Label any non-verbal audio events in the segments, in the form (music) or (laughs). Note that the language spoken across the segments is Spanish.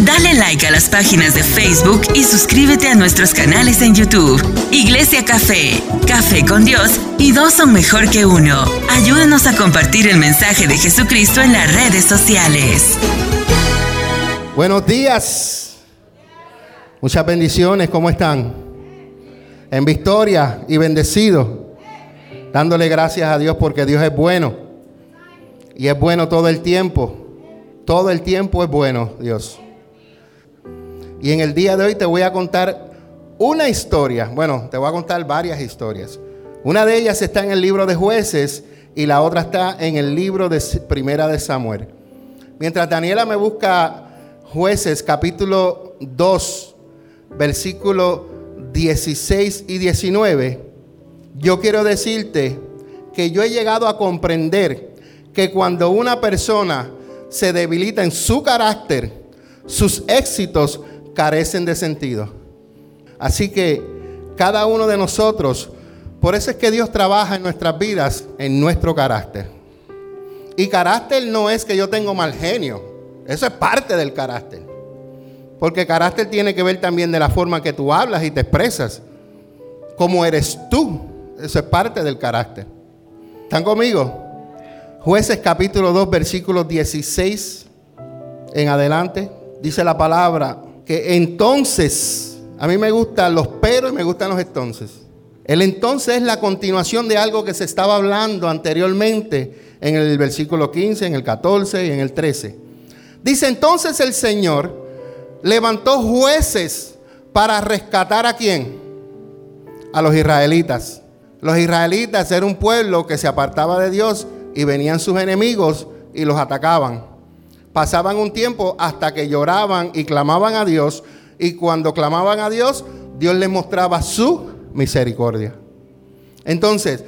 Dale like a las páginas de Facebook y suscríbete a nuestros canales en YouTube. Iglesia Café, Café con Dios y dos son mejor que uno. Ayúdanos a compartir el mensaje de Jesucristo en las redes sociales. Buenos días. Muchas bendiciones, ¿cómo están? En victoria y bendecido. Dándole gracias a Dios porque Dios es bueno. Y es bueno todo el tiempo. Todo el tiempo es bueno, Dios. Y en el día de hoy te voy a contar una historia. Bueno, te voy a contar varias historias. Una de ellas está en el libro de jueces y la otra está en el libro de Primera de Samuel. Mientras Daniela me busca jueces capítulo 2, versículo 16 y 19, yo quiero decirte que yo he llegado a comprender que cuando una persona se debilita en su carácter, sus éxitos carecen de sentido. Así que cada uno de nosotros, por eso es que Dios trabaja en nuestras vidas, en nuestro carácter. Y carácter no es que yo tengo mal genio, eso es parte del carácter. Porque carácter tiene que ver también de la forma que tú hablas y te expresas. Cómo eres tú. Eso es parte del carácter. ¿Están conmigo? Jueces capítulo 2, versículos 16 en adelante. Dice la palabra que entonces, a mí me gustan los pero y me gustan los entonces. El entonces es la continuación de algo que se estaba hablando anteriormente en el versículo 15, en el 14 y en el 13. Dice entonces el Señor levantó jueces para rescatar a quién? A los israelitas. Los israelitas eran un pueblo que se apartaba de Dios y venían sus enemigos y los atacaban. Pasaban un tiempo hasta que lloraban y clamaban a Dios y cuando clamaban a Dios, Dios les mostraba su misericordia. Entonces,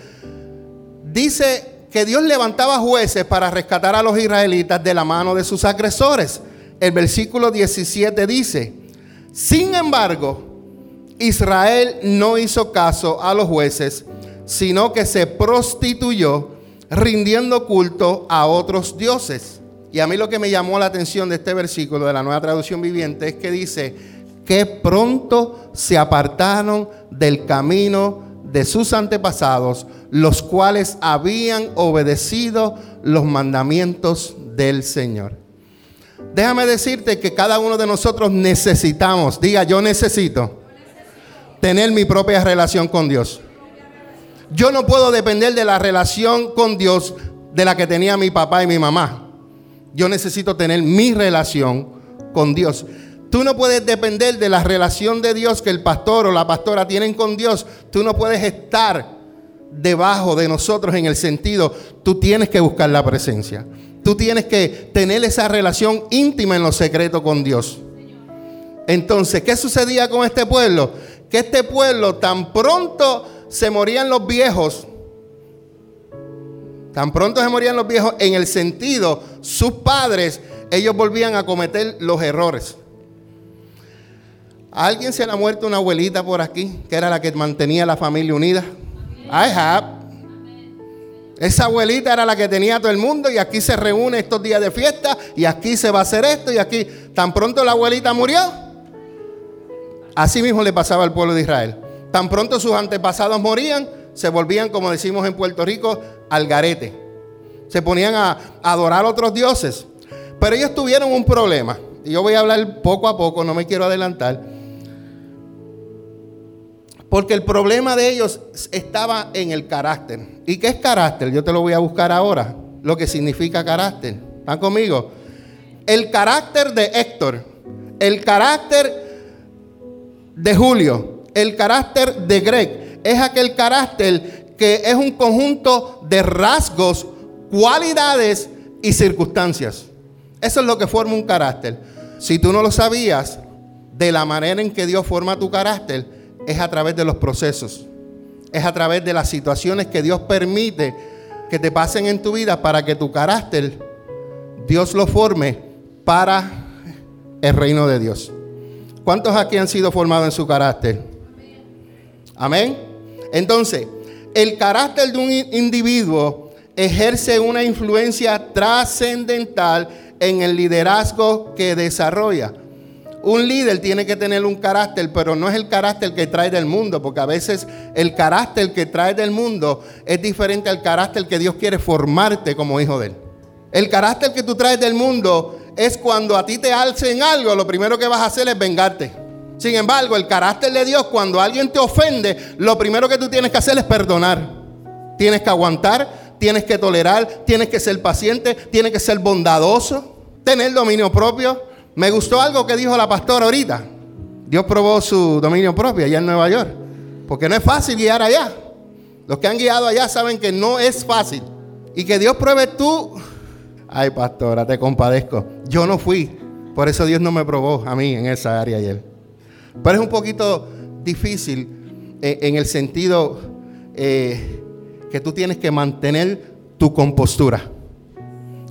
dice que Dios levantaba jueces para rescatar a los israelitas de la mano de sus agresores. El versículo 17 dice, sin embargo, Israel no hizo caso a los jueces, sino que se prostituyó rindiendo culto a otros dioses. Y a mí lo que me llamó la atención de este versículo de la nueva traducción viviente es que dice que pronto se apartaron del camino de sus antepasados, los cuales habían obedecido los mandamientos del Señor. Déjame decirte que cada uno de nosotros necesitamos, diga yo necesito, tener mi propia relación con Dios. Yo no puedo depender de la relación con Dios de la que tenía mi papá y mi mamá. Yo necesito tener mi relación con Dios. Tú no puedes depender de la relación de Dios que el pastor o la pastora tienen con Dios. Tú no puedes estar debajo de nosotros en el sentido, tú tienes que buscar la presencia. Tú tienes que tener esa relación íntima en lo secreto con Dios. Entonces, ¿qué sucedía con este pueblo? Que este pueblo tan pronto se morían los viejos, tan pronto se morían los viejos en el sentido, sus padres, ellos volvían a cometer los errores. ¿A alguien se le ha muerto una abuelita por aquí, que era la que mantenía la familia unida? I have. Esa abuelita era la que tenía todo el mundo y aquí se reúne estos días de fiesta y aquí se va a hacer esto y aquí. Tan pronto la abuelita murió, así mismo le pasaba al pueblo de Israel. Tan pronto sus antepasados morían, se volvían, como decimos en Puerto Rico, al garete. Se ponían a, adorar a otros dioses. Pero ellos tuvieron un problema. Y yo voy a hablar poco a poco, no me quiero adelantar. Porque el problema de ellos estaba en el carácter. ¿Y qué es carácter? Yo te lo voy a buscar ahora. Lo que significa carácter. ¿Están conmigo? El carácter de Héctor. El carácter de Julio. El carácter de Greg. Es aquel carácter que es un conjunto de rasgos, cualidades y circunstancias. Eso es lo que forma un carácter. Si tú no lo sabías, de la manera en que Dios forma tu carácter, es a través de los procesos. Es a través de las situaciones que Dios permite que te pasen en tu vida para que tu carácter, Dios lo forme para el reino de Dios. ¿Cuántos aquí han sido formados en su carácter? Amén. Entonces, el carácter de un individuo ejerce una influencia trascendental en el liderazgo que desarrolla. Un líder tiene que tener un carácter, pero no es el carácter que trae del mundo, porque a veces el carácter que trae del mundo es diferente al carácter que Dios quiere formarte como hijo de Él. El carácter que tú traes del mundo es cuando a ti te alcen algo, lo primero que vas a hacer es vengarte. Sin embargo, el carácter de Dios, cuando alguien te ofende, lo primero que tú tienes que hacer es perdonar. Tienes que aguantar, tienes que tolerar, tienes que ser paciente, tienes que ser bondadoso, tener dominio propio. Me gustó algo que dijo la pastora ahorita. Dios probó su dominio propio allá en Nueva York. Porque no es fácil guiar allá. Los que han guiado allá saben que no es fácil. Y que Dios pruebe tú. Ay, pastora, te compadezco. Yo no fui. Por eso Dios no me probó a mí en esa área ayer. Pero es un poquito difícil eh, en el sentido eh, que tú tienes que mantener tu compostura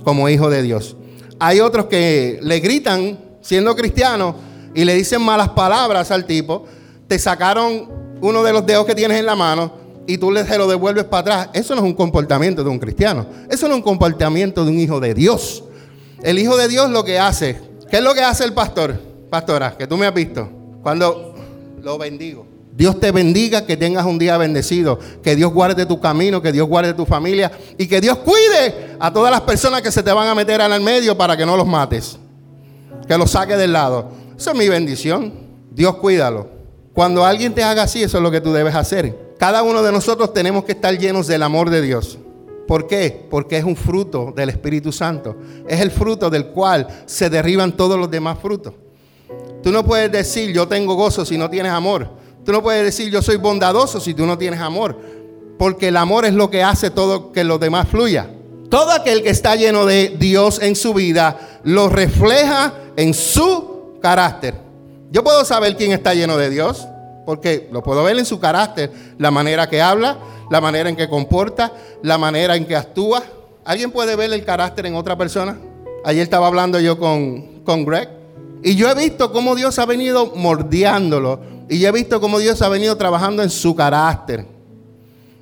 como hijo de Dios. Hay otros que le gritan siendo cristianos y le dicen malas palabras al tipo. Te sacaron uno de los dedos que tienes en la mano y tú se lo devuelves para atrás. Eso no es un comportamiento de un cristiano. Eso no es un comportamiento de un hijo de Dios. El hijo de Dios lo que hace, ¿qué es lo que hace el pastor? Pastora, que tú me has visto. Cuando lo bendigo. Dios te bendiga, que tengas un día bendecido, que Dios guarde tu camino, que Dios guarde tu familia y que Dios cuide a todas las personas que se te van a meter en el medio para que no los mates, que los saque del lado. Esa es mi bendición. Dios cuídalo. Cuando alguien te haga así, eso es lo que tú debes hacer. Cada uno de nosotros tenemos que estar llenos del amor de Dios. ¿Por qué? Porque es un fruto del Espíritu Santo. Es el fruto del cual se derriban todos los demás frutos. Tú no puedes decir yo tengo gozo si no tienes amor. Tú no puedes decir yo soy bondadoso si tú no tienes amor, porque el amor es lo que hace todo que lo demás fluya. Todo aquel que está lleno de Dios en su vida lo refleja en su carácter. Yo puedo saber quién está lleno de Dios, porque lo puedo ver en su carácter, la manera que habla, la manera en que comporta, la manera en que actúa. ¿Alguien puede ver el carácter en otra persona? Ayer estaba hablando yo con, con Greg y yo he visto cómo Dios ha venido mordiándolo y he visto cómo Dios ha venido trabajando en su carácter.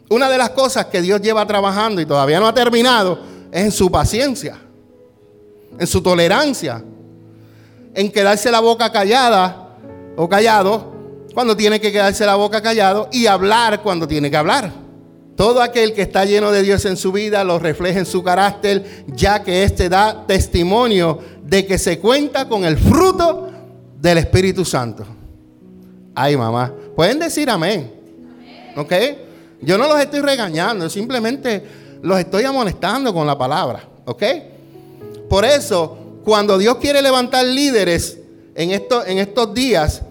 Una de las cosas que Dios lleva trabajando y todavía no ha terminado es en su paciencia, en su tolerancia, en quedarse la boca callada o callado cuando tiene que quedarse la boca callado y hablar cuando tiene que hablar. Todo aquel que está lleno de Dios en su vida lo refleja en su carácter, ya que éste da testimonio de que se cuenta con el fruto del Espíritu Santo. Ay, mamá. Pueden decir amén. ¿Ok? Yo no los estoy regañando, simplemente los estoy amonestando con la palabra. ¿Ok? Por eso, cuando Dios quiere levantar líderes en, esto, en estos días,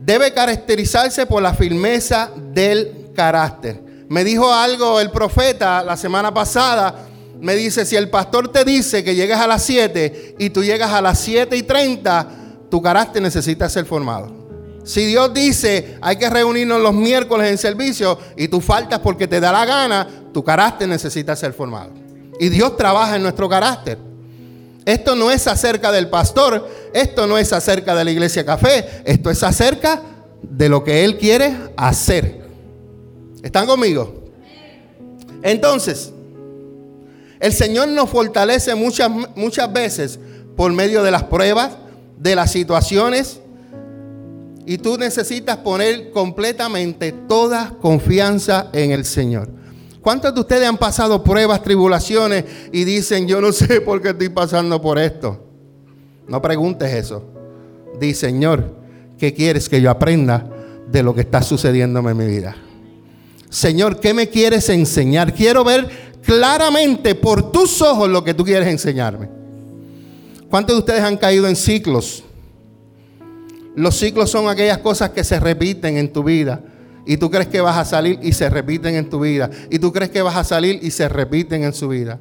debe caracterizarse por la firmeza del carácter. Me dijo algo el profeta la semana pasada. Me dice, si el pastor te dice que llegas a las 7 y tú llegas a las 7 y 30, tu carácter necesita ser formado. Si Dios dice, hay que reunirnos los miércoles en servicio y tú faltas porque te da la gana, tu carácter necesita ser formado. Y Dios trabaja en nuestro carácter. Esto no es acerca del pastor, esto no es acerca de la iglesia café, esto es acerca de lo que Él quiere hacer. ¿Están conmigo? Entonces, el Señor nos fortalece muchas, muchas veces por medio de las pruebas, de las situaciones, y tú necesitas poner completamente toda confianza en el Señor. ¿Cuántos de ustedes han pasado pruebas, tribulaciones y dicen, yo no sé (laughs) por qué estoy pasando por esto? No preguntes eso. Di, Señor, ¿qué quieres que yo aprenda de lo que está sucediéndome en mi vida? Señor, ¿qué me quieres enseñar? Quiero ver claramente por tus ojos lo que tú quieres enseñarme. ¿Cuántos de ustedes han caído en ciclos? Los ciclos son aquellas cosas que se repiten en tu vida. Y tú crees que vas a salir y se repiten en tu vida. Y tú crees que vas a salir y se repiten en su vida.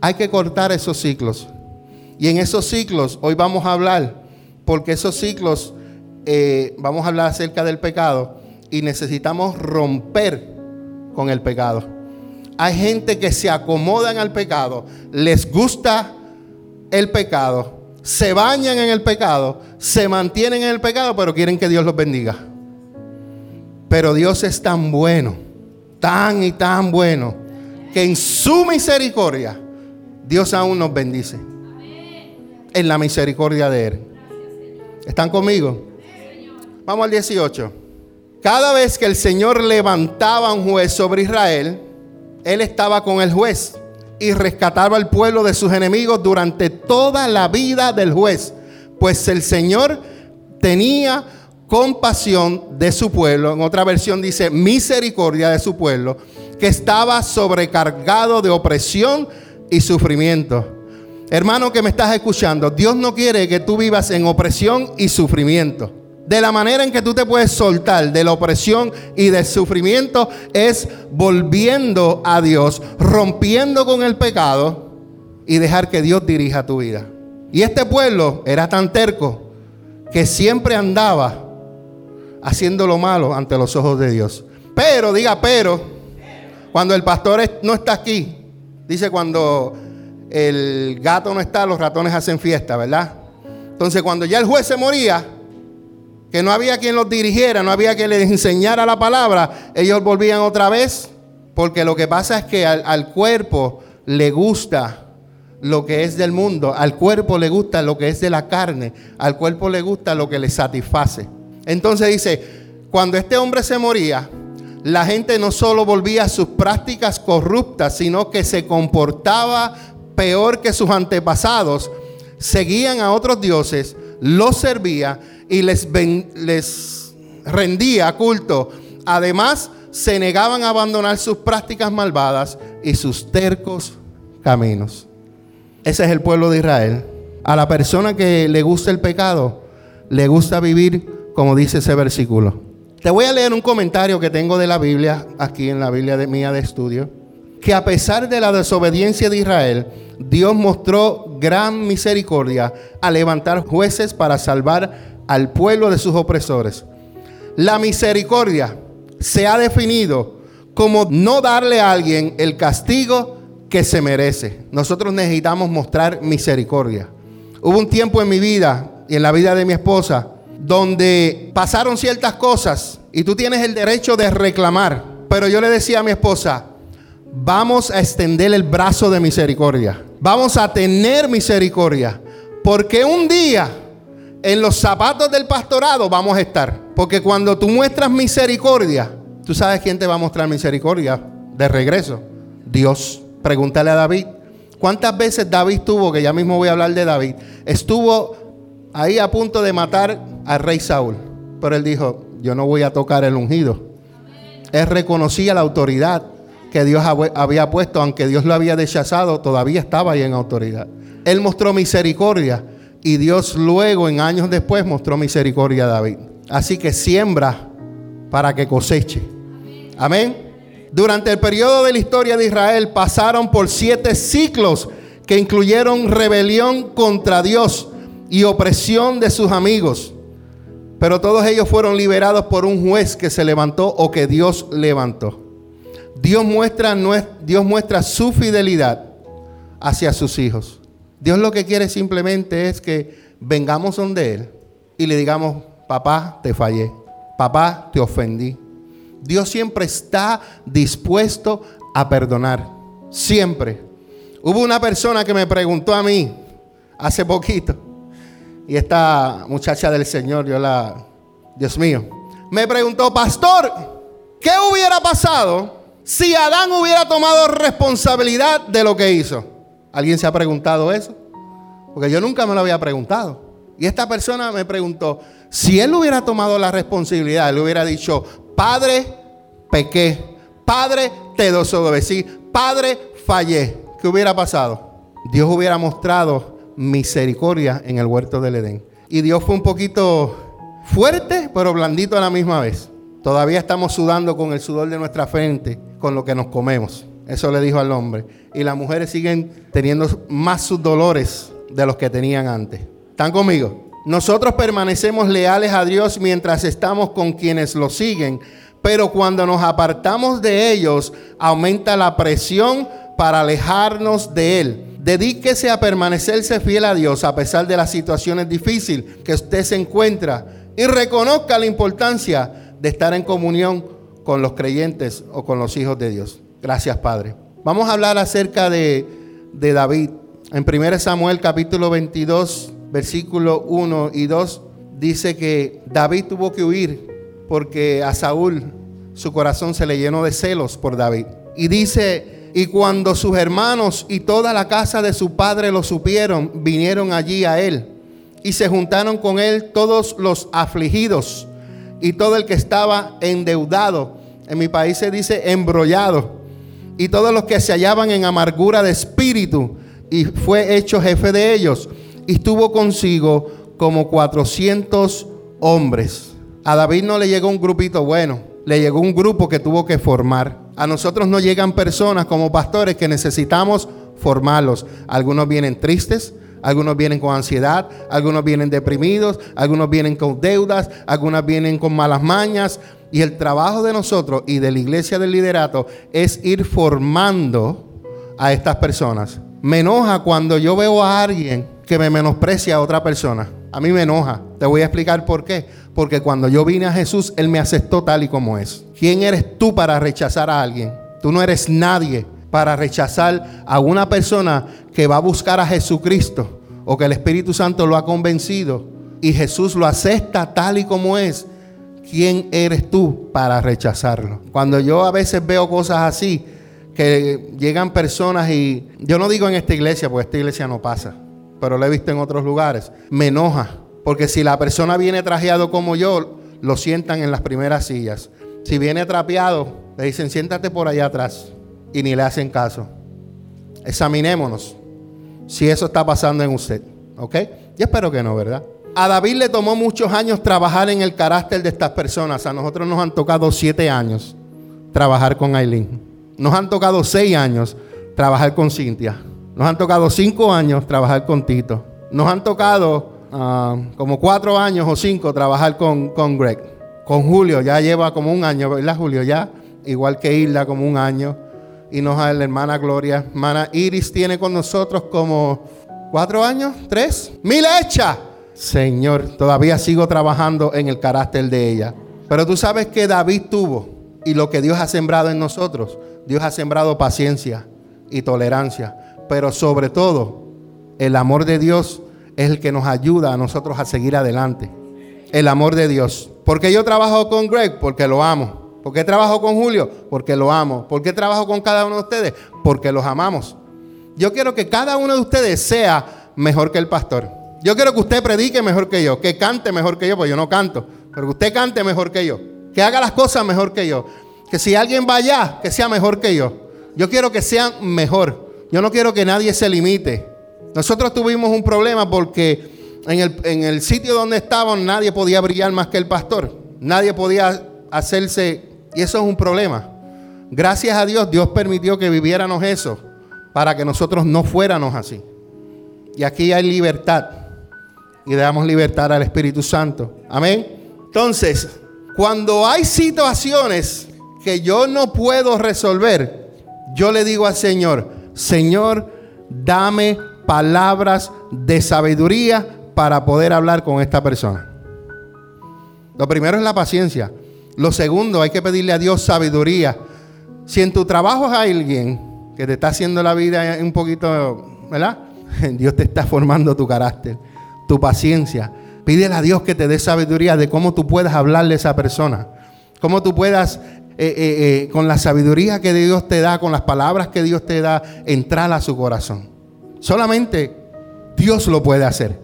Hay que cortar esos ciclos. Y en esos ciclos hoy vamos a hablar, porque esos ciclos, eh, vamos a hablar acerca del pecado y necesitamos romper con el pecado. Hay gente que se acomodan al pecado, les gusta el pecado, se bañan en el pecado, se mantienen en el pecado, pero quieren que Dios los bendiga. Pero Dios es tan bueno, tan y tan bueno, que en su misericordia Dios aún nos bendice. En la misericordia de Él. ¿Están conmigo? Vamos al 18. Cada vez que el Señor levantaba un juez sobre Israel, Él estaba con el juez y rescataba al pueblo de sus enemigos durante toda la vida del juez. Pues el Señor tenía compasión de su pueblo. En otra versión dice misericordia de su pueblo, que estaba sobrecargado de opresión y sufrimiento. Hermano que me estás escuchando, Dios no quiere que tú vivas en opresión y sufrimiento. De la manera en que tú te puedes soltar de la opresión y del sufrimiento es volviendo a Dios, rompiendo con el pecado y dejar que Dios dirija tu vida. Y este pueblo era tan terco que siempre andaba haciendo lo malo ante los ojos de Dios. Pero, diga, pero, cuando el pastor no está aquí, dice cuando el gato no está, los ratones hacen fiesta, ¿verdad? Entonces, cuando ya el juez se moría, que no había quien los dirigiera, no había quien les enseñara la palabra, ellos volvían otra vez, porque lo que pasa es que al, cuerpo le gusta lo que es del mundo, al cuerpo le gusta lo que es de la carne, al cuerpo le gusta lo que le satisface. Entonces dice, cuando este hombre se moría, la gente no solo volvía a sus prácticas corruptas, sino que se comportaba peor que sus antepasados, seguían a otros dioses, los servía y les, rendía culto. Además, se negaban a abandonar sus prácticas malvadas y sus tercos caminos. Ese es el pueblo de Israel. A la persona que le gusta el pecado, le gusta vivir como dice ese versículo. Te voy a leer un comentario que tengo de la Biblia, aquí en la Biblia mía de estudio, que a pesar de la desobediencia de Israel, Dios mostró gran misericordia a levantar jueces para salvar al pueblo de sus opresores. La misericordia se ha definido como no darle a alguien el castigo que se merece. Nosotros necesitamos mostrar misericordia. Hubo un tiempo en mi vida y en la vida de mi esposa donde pasaron ciertas cosas y tú tienes el derecho de reclamar. Pero yo le decía a mi esposa, vamos a extender el brazo de misericordia. Vamos a tener misericordia. Porque un día en los zapatos del pastorado vamos a estar. Porque cuando tú muestras misericordia, tú sabes quién te va a mostrar misericordia de regreso. Dios. Pregúntale a David. ¿Cuántas veces David tuvo, que ya mismo voy a hablar de David, estuvo ahí a punto de matar al rey Saúl? Pero él dijo, yo no voy a tocar el ungido. Él reconocía la autoridad que Dios había puesto, aunque Dios lo había rechazado, todavía estaba ahí en autoridad. Él mostró misericordia y Dios luego, en años después, mostró misericordia a David. Así que siembra para que coseche. Amén. Durante el periodo de la historia de Israel pasaron por siete ciclos que incluyeron rebelión contra Dios y opresión de sus amigos. Pero todos ellos fueron liberados por un juez que se levantó o que Dios levantó. Dios muestra, Dios muestra su fidelidad hacia sus hijos. Dios lo que quiere simplemente es que vengamos donde Él y le digamos, papá, te fallé, papá, te ofendí. Dios siempre está dispuesto a perdonar, siempre. Hubo una persona que me preguntó a mí hace poquito, y esta muchacha del Señor, yo la, Dios mío, me preguntó, pastor, ¿qué hubiera pasado si Adán hubiera tomado responsabilidad de lo que hizo? ¿Alguien se ha preguntado eso? Porque yo nunca me lo había preguntado. Y esta persona me preguntó, si él hubiera tomado la responsabilidad, él hubiera dicho, Padre, pequé, Padre, te desobedecí, Padre, fallé. ¿Qué hubiera pasado? Dios hubiera mostrado misericordia en el huerto del Edén. Y Dios fue un poquito fuerte, pero blandito a la misma vez. Todavía estamos sudando con el sudor de nuestra frente, con lo que nos comemos. Eso le dijo al hombre. Y las mujeres siguen teniendo más sus dolores de los que tenían antes. ¿Están conmigo? Nosotros permanecemos leales a Dios mientras estamos con quienes lo siguen, pero cuando nos apartamos de ellos, aumenta la presión para alejarnos de Él. Dedíquese a permanecerse fiel a Dios a pesar de las situaciones difíciles que usted se encuentra y reconozca la importancia de estar en comunión con los creyentes o con los hijos de Dios. Gracias, Padre. Vamos a hablar acerca de, David. En 1 Samuel capítulo 22, versículo 1 y 2, dice que David tuvo que huir porque a Saúl su corazón se le llenó de celos por David. Y dice, y cuando sus hermanos y toda la casa de su padre lo supieron, vinieron allí a él. Y se juntaron con él todos los afligidos y todo el que estaba endeudado. En mi país se dice embrollado. Y todos los que se hallaban en amargura de espíritu. Y fue hecho jefe de ellos. Y estuvo consigo como 400 hombres. A David no le llegó un grupito bueno, le llegó un grupo que tuvo que formar. A nosotros no llegan personas como pastores que necesitamos formarlos. Algunos vienen tristes, algunos vienen con ansiedad, algunos vienen deprimidos, algunos vienen con deudas, algunos vienen con malas mañas. Y el trabajo de nosotros y de la iglesia del liderato es ir formando a estas personas. Me enoja cuando yo veo a alguien que me menosprecia a otra persona. A mí me enoja. Te voy a explicar por qué. Porque cuando yo vine a Jesús, Él me aceptó tal y como es. ¿Quién eres tú para rechazar a alguien? Tú no eres nadie para rechazar a una persona que va a buscar a Jesucristo o que el Espíritu Santo lo ha convencido y Jesús lo acepta tal y como es. ¿Quién eres tú para rechazarlo? Cuando yo a veces veo cosas así, que llegan personas y yo no digo en esta iglesia, porque esta iglesia no pasa, pero lo he visto en otros lugares, me enoja, porque si la persona viene trajeado como yo, lo sientan en las primeras sillas. Si viene trapeado, le dicen, siéntate por allá atrás y ni le hacen caso. Examinémonos si eso está pasando en usted, ¿ok? Yo espero que no, ¿verdad? A David le tomó muchos años trabajar en el carácter de estas personas. A nosotros nos han tocado siete años trabajar con Aileen. Nos han tocado seis años trabajar con Cintia. Nos han tocado cinco años trabajar con Tito. Nos han tocado ah, como cuatro años o cinco trabajar con, con Greg. Con Julio ya lleva como un año, ¿verdad, Julio? Ya, igual que Hilda, como un año. Y nos a la hermana Gloria. Hermana Iris tiene con nosotros como cuatro años, tres. ¡Mil hecha! Señor, todavía sigo trabajando en el carácter de ella. Pero tú sabes que David tuvo y lo que Dios ha sembrado en nosotros. Dios ha sembrado paciencia y tolerancia pero sobre todo, el amor de Dios es el que nos ayuda a nosotros a seguir adelante. El amor de Dios. ¿Por qué yo trabajo con Greg? Porque lo amo. ¿Por qué trabajo con Julio? Porque lo amo. ¿Por qué trabajo con cada uno de ustedes? Porque los amamos. Yo quiero que cada uno de ustedes sea mejor que el pastor. Yo quiero que usted predique mejor que yo, que cante mejor que yo, porque yo no canto, pero que usted cante mejor que yo, que haga las cosas mejor que yo, que si alguien va allá, que sea mejor que yo. Yo quiero que sean mejor. Yo no quiero que nadie se limite. Nosotros tuvimos un problema porque en el, sitio donde estábamos nadie podía brillar más que el pastor. Nadie podía hacerse, y eso es un problema. Gracias a Dios, Dios permitió que viviéramos eso para que nosotros no fuéramos así. Y aquí hay libertad. Y damos libertad al Espíritu Santo. Amén. Entonces, cuando hay situaciones que yo no puedo resolver, yo le digo al Señor, Señor, dame palabras de sabiduría para poder hablar con esta persona. Lo primero es la paciencia. Lo segundo, hay que pedirle a Dios sabiduría. Si en tu trabajo hay alguien que te está haciendo la vida un poquito, ¿verdad? (laughs) Dios te está formando tu carácter, tu paciencia. Pídele a Dios que te dé sabiduría de cómo tú puedas hablarle a esa persona. Cómo tú puedas eh, eh, eh, con la sabiduría que Dios te da, con las palabras que Dios te da, entrar a su corazón. Solamente Dios lo puede hacer.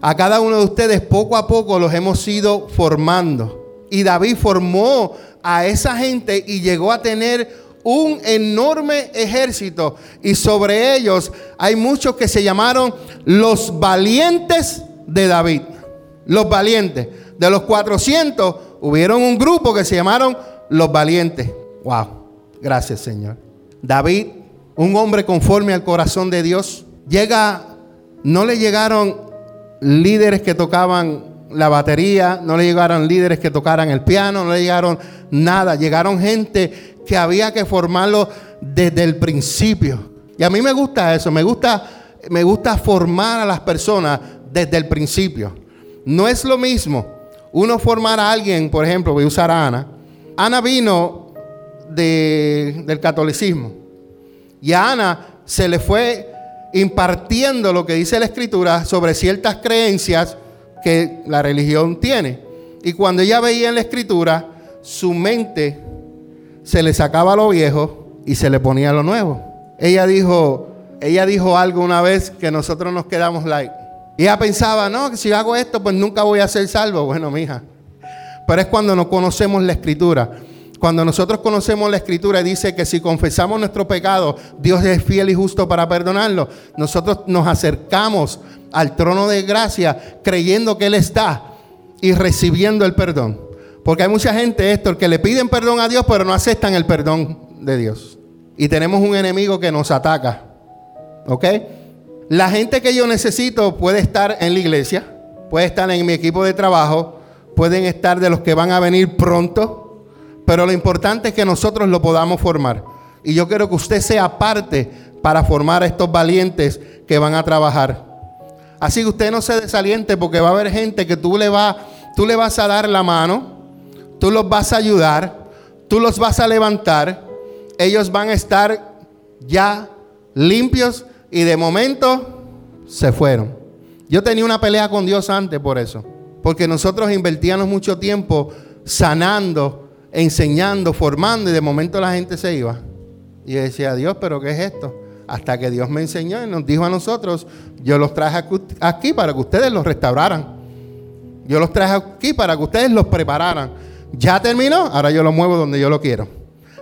A cada uno de ustedes poco a poco los hemos ido formando. Y David formó a esa gente y llegó a tener un enorme ejército. Y sobre ellos hay muchos que se llamaron los valientes de David. Los valientes. De los 400 hubieron un grupo que se llamaron los valientes. Wow, gracias Señor. David, un hombre conforme al corazón de Dios, llega, no le llegaron líderes que tocaban la batería, no le llegaron líderes que tocaran el piano, no le llegaron nada, llegaron gente que había que formarlo desde el principio. Y a mí me gusta eso, me gusta, me gusta formar a las personas desde el principio. No es lo mismo uno formar a alguien, por ejemplo, voy a usar a Ana, Ana vino del catolicismo y a Ana se le fue impartiendo lo que dice la escritura sobre ciertas creencias que la religión tiene. Y cuando ella veía en la escritura, su mente se le sacaba lo viejo y se le ponía lo nuevo. Ella dijo, ella dijo algo una vez que nosotros nos quedamos like. Ella pensaba, no, que si hago esto, pues nunca voy a ser salvo. Bueno, mija. Pero es cuando no conocemos la escritura. Cuando nosotros conocemos la escritura dice que si confesamos nuestro pecado, Dios es fiel y justo para perdonarlo. Nosotros nos acercamos al trono de gracia creyendo que Él está y recibiendo el perdón. Porque hay mucha gente, esto, que le piden perdón a Dios, pero no aceptan el perdón de Dios. Y tenemos un enemigo que nos ataca. ¿Ok? La gente que yo necesito puede estar en la iglesia, puede estar en mi equipo de trabajo, pueden estar de los que van a venir pronto, pero lo importante es que nosotros lo podamos formar. Y yo quiero que usted sea parte para formar a estos valientes que van a trabajar. Así que usted no se desaliente porque va a haber gente que tú le, va, tú le vas a dar la mano, tú los vas a ayudar, tú los vas a levantar, ellos van a estar ya limpios y de momento se fueron. Yo tenía una pelea con Dios antes por eso. Porque nosotros invertíamos mucho tiempo sanando, enseñando, formando y de momento la gente se iba. Y yo decía, Dios, pero ¿qué es esto? Hasta que Dios me enseñó y nos dijo a nosotros, yo los traje aquí para que ustedes los restauraran. Yo los traje aquí para que ustedes los prepararan. Ya terminó, ahora yo lo muevo donde yo lo quiero.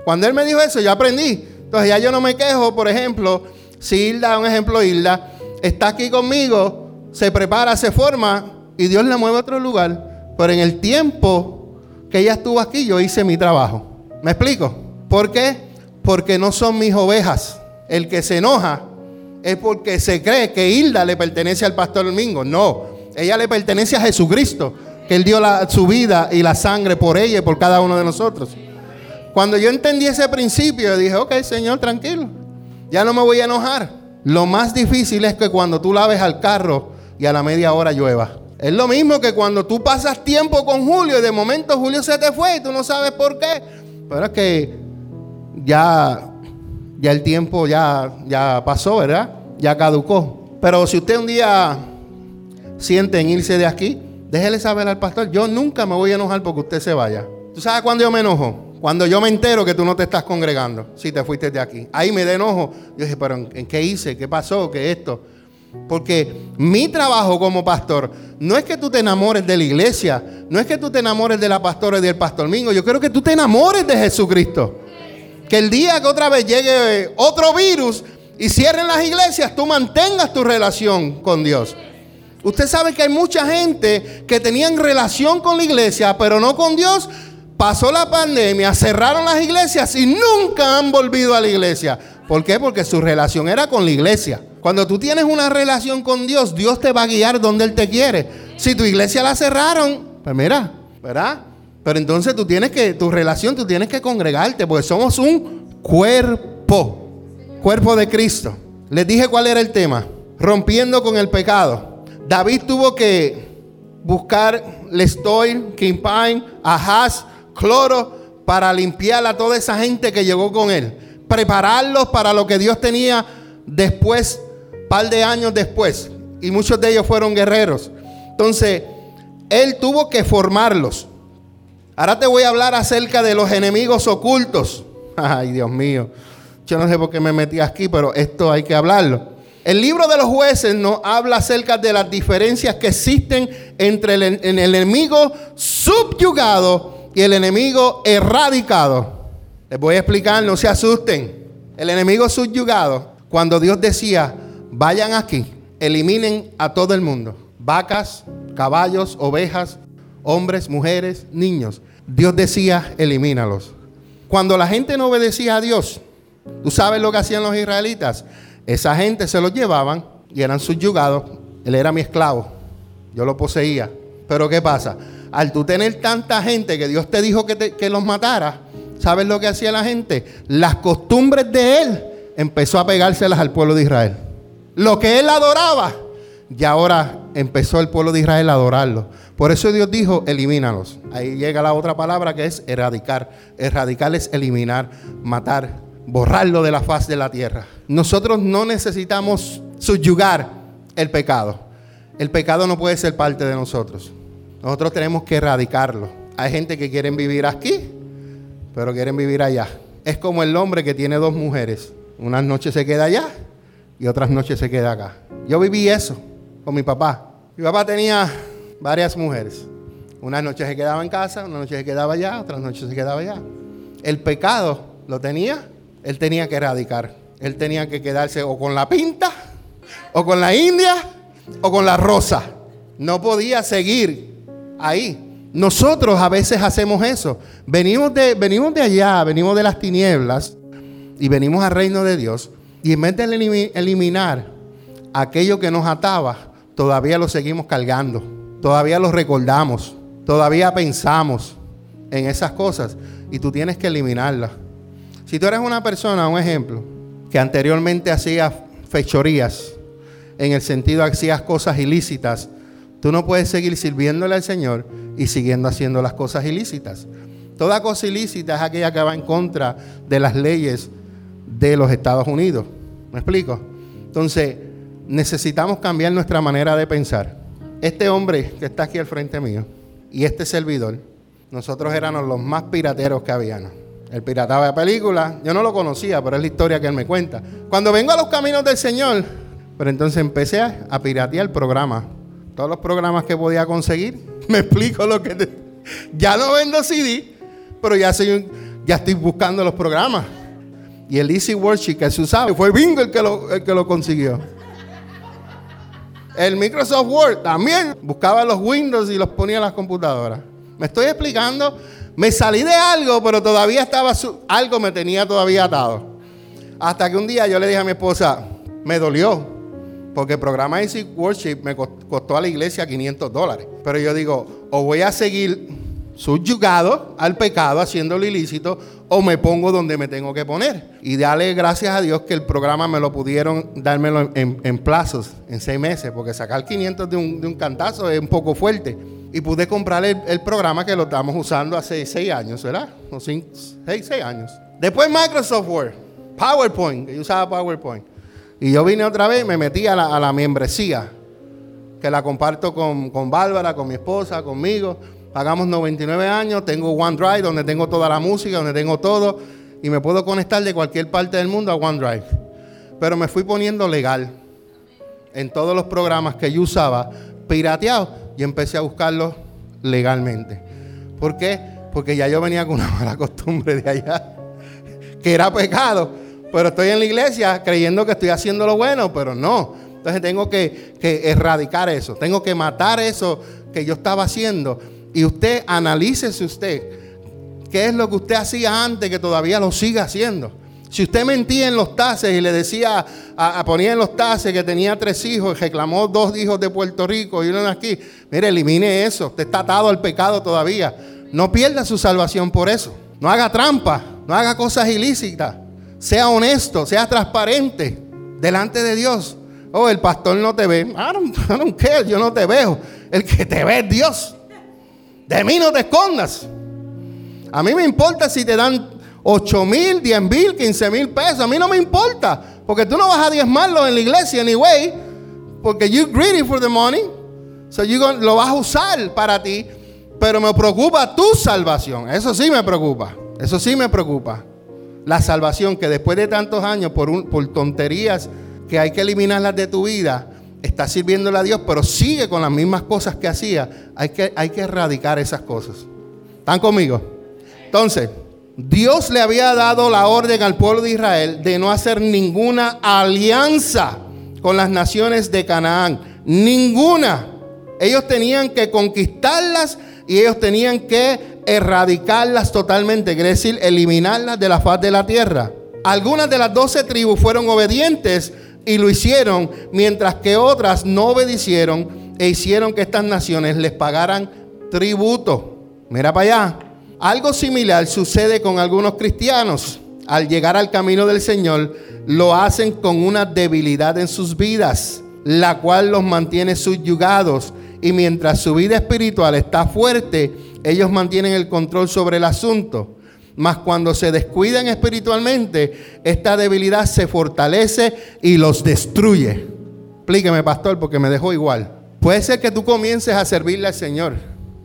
Cuando él me dijo eso, yo aprendí. Entonces ya yo no me quejo, por ejemplo, si Hilda, un ejemplo, Hilda, está aquí conmigo, se prepara, se forma y Dios la mueve a otro lugar. Pero en el tiempo que ella estuvo aquí, yo hice mi trabajo. ¿Me explico? ¿Por qué? Porque no son mis ovejas. El que se enoja es porque se cree que Hilda le pertenece al pastor Domingo. No, ella le pertenece a Jesucristo, que Él dio su vida y la sangre por ella y por cada uno de nosotros. Cuando yo entendí ese principio, dije, ok, Señor, tranquilo. Ya no me voy a enojar. Lo más difícil es que cuando tú laves al carro y a la media hora llueva. Es lo mismo que cuando tú pasas tiempo con Julio y de momento Julio se te fue y tú no sabes por qué. Pero es que ya, ya el tiempo ya, ya pasó, ¿verdad? Ya caducó. Pero si usted un día siente en irse de aquí, déjele saber al pastor, yo nunca me voy a enojar porque usted se vaya. ¿Tú sabes cuándo yo me enojo? Cuando yo me entero que tú no te estás congregando, si te fuiste de aquí. Ahí me da enojo. Yo dije, pero ¿en qué hice? ¿Qué pasó? ¿Qué esto? Porque mi trabajo como pastor no es que tú te enamores de la iglesia, no es que tú te enamores de la pastora y del pastor Mingo. Yo quiero que tú te enamores de Jesucristo. Que el día que otra vez llegue otro virus y cierren las iglesias, tú mantengas tu relación con Dios. Usted sabe que hay mucha gente que tenían relación con la iglesia, pero no con Dios, pasó la pandemia, cerraron las iglesias y nunca han volvido a la iglesia. ¿Por qué? Porque su relación era con la iglesia. Cuando tú tienes una relación con Dios, Dios te va a guiar donde Él te quiere. Si tu iglesia la cerraron, pues mira, ¿verdad? Pero entonces tú tienes que, tu relación, tú tienes que congregarte, porque somos un cuerpo, cuerpo de Cristo. Les dije cuál era el tema, rompiendo con el pecado. David tuvo que buscar Lestoy, Kimpain, Ahaz, cloro para limpiar a toda esa gente que llegó con él. Prepararlos para lo que Dios tenía después, par de años después. Y muchos de ellos fueron guerreros. Entonces, él tuvo que formarlos. Ahora te voy a hablar acerca de los enemigos ocultos. (laughs) Ay, Dios mío. Yo no sé por qué me metí aquí, pero esto hay que hablarlo. El libro de los jueces nos habla acerca de las diferencias que existen entre el, el enemigo subyugado y el enemigo erradicado. Les voy a explicar, no se asusten. El enemigo subyugado, cuando Dios decía, vayan aquí, eliminen a todo el mundo, vacas, caballos, ovejas, hombres, mujeres, niños. Dios decía, elimínalos. Cuando la gente no obedecía a Dios, ¿tú sabes lo que hacían los israelitas? Esa gente se los llevaban y eran subyugados. Él era mi esclavo, yo lo poseía. Pero ¿qué pasa? al tú tener tanta gente que Dios te dijo que, los matara, ¿sabes lo que hacía la gente? Las costumbres de él empezó a pegárselas al pueblo de Israel. Lo que él adoraba, y ahora empezó el pueblo de Israel a adorarlo. Por eso Dios dijo, elimínalos. Ahí llega la otra palabra que es erradicar. Erradicar es eliminar, matar, borrarlo de la faz de la tierra. Nosotros no necesitamos subyugar el pecado. El pecado no puede ser parte de nosotros. Nosotros tenemos que erradicarlo. Hay gente que quieren vivir aquí, pero quieren vivir allá. Es como el hombre que tiene dos mujeres. Unas noches se queda allá y otras noches se queda acá. Yo viví eso con mi papá. Mi papá tenía varias mujeres. Unas noches se quedaba en casa, unas noches se quedaba allá, otras noches se quedaba allá. El pecado lo tenía, él tenía que erradicar. Él tenía que quedarse o con la pinta, o con la india, o con la rosa. No podía seguir ahí. Nosotros a veces hacemos eso. Venimos de, venimos de allá, venimos de las tinieblas y venimos al reino de Dios. Y en vez de eliminar aquello que nos ataba, todavía lo seguimos cargando. Todavía lo recordamos. Todavía pensamos en esas cosas. Y tú tienes que eliminarlas. Si tú eres una persona, un ejemplo, que anteriormente hacía fechorías, en el sentido hacías cosas ilícitas, tú no puedes seguir sirviéndole al Señor y siguiendo haciendo las cosas ilícitas. Toda cosa ilícita es aquella que va en contra de las leyes de los Estados Unidos. ¿Me explico? Entonces, necesitamos cambiar nuestra manera de pensar. Este hombre que está aquí al frente mío y este servidor, nosotros éramos los más pirateros que habían. Él pirataba de películas. Yo no lo conocía, pero es la historia que él me cuenta. Cuando vengo a los caminos del Señor, pero entonces empecé a, piratear el programa. Todos los programas que podía conseguir. (laughs) Me explico lo que... Ya no vendo CD, pero ya, estoy buscando los programas. Y el Easy Worship que se usaba, fue Bingo el que lo consiguió. El Microsoft Word también buscaba los Windows y los ponía en las computadoras. Me estoy explicando me salí de algo, pero todavía estaba, algo me tenía todavía atado. Hasta que un día yo le dije a mi esposa, me dolió, porque el programa Easy Worship me costó a la iglesia 500 dólares. Pero yo digo, o voy a seguir subyugado al pecado, haciéndolo ilícito, o me pongo donde me tengo que poner. Y dale gracias a Dios que el programa me lo pudieron dármelo en, plazos, en seis meses, porque sacar 500 de un, de un cantazo es un poco fuerte y pude comprar el, programa que lo estamos usando hace seis años, ¿verdad? O cinco, seis, años. Después Microsoft Word, PowerPoint, yo usaba PowerPoint. Y yo vine otra vez, me metí a la, membresía, que la comparto con, con Bárbara, con mi esposa, conmigo. Pagamos 99 años, tengo OneDrive, donde tengo toda la música, donde tengo todo, y me puedo conectar de cualquier parte del mundo a OneDrive. Pero me fui poniendo legal en todos los programas que yo usaba, pirateado y empecé a buscarlo legalmente. ¿Por qué? Porque ya yo venía con una (laughs) mala costumbre de allá, que era pecado. Pero estoy en la iglesia creyendo que estoy haciendo lo bueno, pero no. Entonces tengo que, que erradicar eso, tengo que matar eso que yo estaba haciendo. Y usted analícese usted qué es lo que usted hacía antes que todavía lo siga haciendo. Si usted mentía en los tases y le decía, a, ponía en los tases que tenía tres hijos reclamó dos hijos de Puerto Rico y uno de aquí, mire, elimine eso. Usted está atado al pecado todavía. No pierda su salvación por eso. No haga trampa, no haga cosas ilícitas. Sea honesto, sea transparente delante de Dios. Oh, el pastor no te ve. I don't, I don't care, yo no te veo. El que te ve es Dios. De mí no te escondas. A mí me importa si te dan 8 mil, 10 mil, 15 mil pesos. A mí no me importa. Porque tú no vas a diezmarlo en la iglesia anyway. Porque you're greedy for the money. So you lo vas a usar para ti. Pero me preocupa tu salvación. Eso sí me preocupa. Eso sí me preocupa. La salvación que después de tantos años, por, por tonterías que hay que eliminarlas de tu vida, está sirviéndole a Dios, pero sigue con las mismas cosas que hacía. Hay que, hay que erradicar esas cosas. ¿Están conmigo? Entonces, Dios le había dado la orden al pueblo de Israel de no hacer ninguna alianza con las naciones de Canaán. Ninguna. Ellos tenían que conquistarlas y ellos tenían que erradicarlas totalmente, decir, eliminarlas de la faz de la tierra. Algunas de las doce tribus fueron obedientes y lo hicieron, mientras que otras no obedecieron e hicieron que estas naciones les pagaran tributo. Mira para allá. Algo similar sucede con algunos cristianos. Al llegar al camino del Señor, lo hacen con una debilidad en sus vidas, la cual los mantiene subyugados. Y mientras su vida espiritual está fuerte, ellos mantienen el control sobre el asunto. Mas cuando se descuidan espiritualmente, esta debilidad se fortalece y los destruye. Explíqueme, pastor, porque me dejó igual. Puede ser que tú comiences a servirle al Señor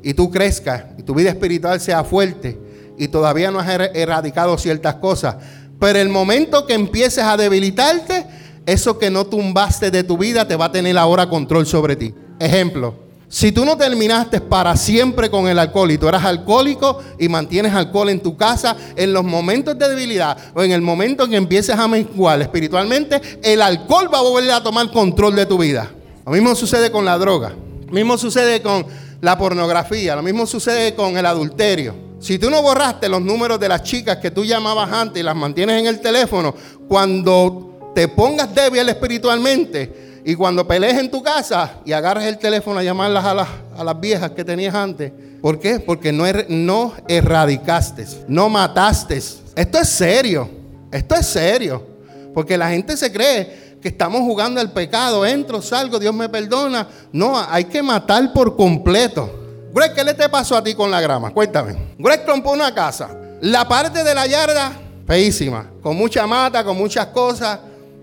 y tú crezcas y tu vida espiritual sea fuerte y todavía no has er-, erradicado ciertas cosas. Pero el momento que empieces a debilitarte, eso que no tumbaste de tu vida te va a tener ahora control sobre ti. Ejemplo, si tú no terminaste para siempre con el alcohol y tú eras alcohólico y mantienes alcohol en tu casa, en los momentos de debilidad o en el momento en que empieces a menguar espiritualmente, el alcohol va a volver a tomar control de tu vida. Lo mismo sucede con la droga, lo mismo sucede con la pornografía, lo mismo sucede con el adulterio. Si tú no borraste los números de las chicas que tú llamabas antes y las mantienes en el teléfono, cuando te pongas débil espiritualmente, y cuando pelees en tu casa y agarres el teléfono a llamarlas a las, a las viejas que tenías antes, ¿por qué? Porque no, er, no erradicaste, no mataste. Esto es serio, esto es serio. Porque la gente se cree que estamos jugando al pecado, entro, salgo, Dios me perdona. No, hay que matar por completo. Greg, ¿qué le te pasó a ti con la grama? Cuéntame. Greg compró una casa. La parte de la yarda, feísima, con mucha mata, con muchas cosas,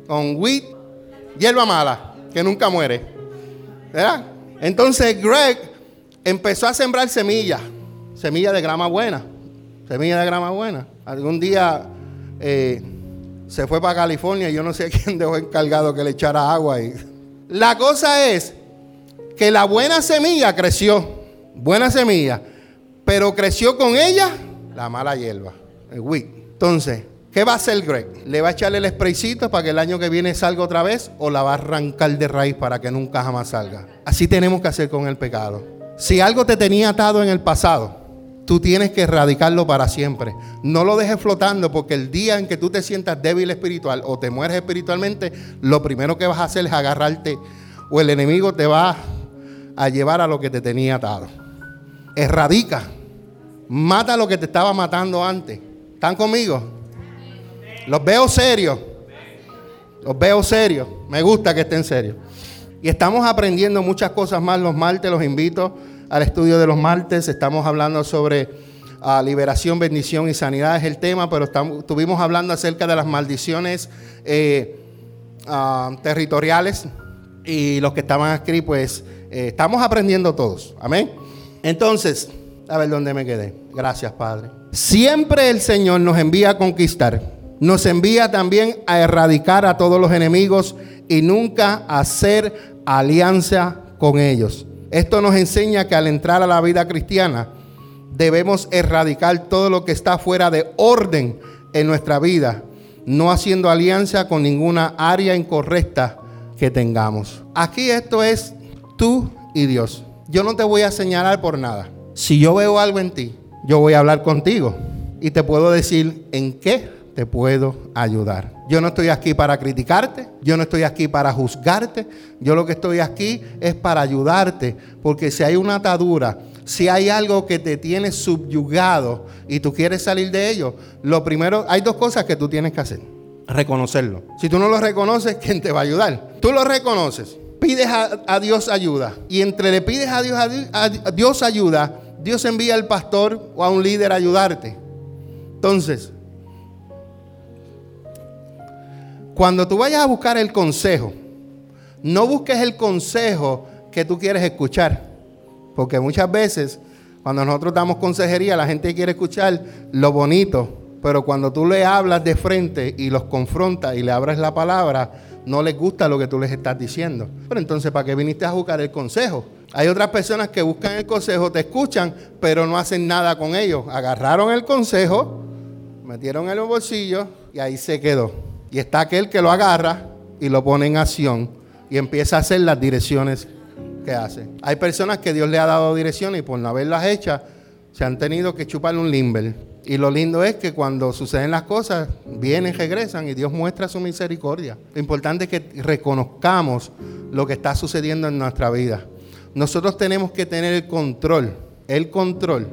con wheat, hierba mala que nunca muere. ¿Verdad? Entonces Greg empezó a sembrar semillas, semillas de grama buena, semillas de grama buena. Algún día eh, se fue para California y yo no sé (laughs) quién dejó encargado que le echara agua. Y... La cosa es que la buena semilla creció, buena semilla, pero creció con ella la mala hierba, el. Entonces, ¿Qué va a hacer Greg? ¿Le va a echarle el spraycito para que el año que viene salga otra vez o la va a arrancar de raíz para que nunca jamás salga? Así tenemos que hacer con el pecado. Si algo te tenía atado en el pasado, tú tienes que erradicarlo para siempre. No lo dejes flotando porque el día en que tú te sientas débil espiritual o te mueres espiritualmente, lo primero que vas a hacer es agarrarte o el enemigo te va a llevar a lo que te tenía atado. Erradica. Mata lo que te estaba matando antes. ¿Están conmigo? Los veo serios. Los veo serios. Me gusta que estén serios. Y estamos aprendiendo muchas cosas más los martes. Los invito al estudio de los martes. Estamos hablando sobre ah, liberación, bendición y sanidad es el tema, pero estuvimos hablando acerca de las maldiciones eh, ah, territoriales y los que estaban aquí, pues eh, estamos aprendiendo todos. Amén. Entonces, a ver dónde me quedé. Gracias, Padre. Siempre el Señor nos envía a conquistar nos envía también a erradicar a todos los enemigos y nunca hacer alianza con ellos. Esto nos enseña que al entrar a la vida cristiana debemos erradicar todo lo que está fuera de orden en nuestra vida, no haciendo alianza con ninguna área incorrecta que tengamos. Aquí esto es tú y Dios. Yo no te voy a señalar por nada. Si yo veo algo en ti, yo voy a hablar contigo y te puedo decir en qué te puedo ayudar. Yo no estoy aquí para criticarte, yo no estoy aquí para juzgarte, yo lo que estoy aquí es para ayudarte, porque si hay una atadura, si hay algo que te tiene subyugado y tú quieres salir de ello, lo primero, hay dos cosas que tú tienes que hacer. Reconocerlo. Si tú no lo reconoces, ¿quién te va a ayudar? Tú lo reconoces, pides a, Dios ayuda y entre le pides a Dios, a Dios ayuda, Dios envía al pastor o a un líder a ayudarte. Entonces, Cuando tú vayas a buscar el consejo, no busques el consejo que tú quieres escuchar. Porque muchas veces, cuando nosotros damos consejería, la gente quiere escuchar lo bonito. Pero cuando tú le hablas de frente y los confrontas y le abres la palabra, no les gusta lo que tú les estás diciendo. Pero entonces, ¿para qué viniste a buscar el consejo? Hay otras personas que buscan el consejo, te escuchan, pero no hacen nada con ellos. Agarraron el consejo, metieron en el bolsillo y ahí se quedó. Y está aquel que lo agarra y lo pone en acción y empieza a hacer las direcciones que hace. Hay personas que Dios le ha dado direcciones y por no haberlas hechas se han tenido que chuparle un limber. Y lo lindo es que cuando suceden las cosas, vienen, regresan y Dios muestra su misericordia. Lo importante es que reconozcamos lo que está sucediendo en nuestra vida. Nosotros tenemos que tener el control, el control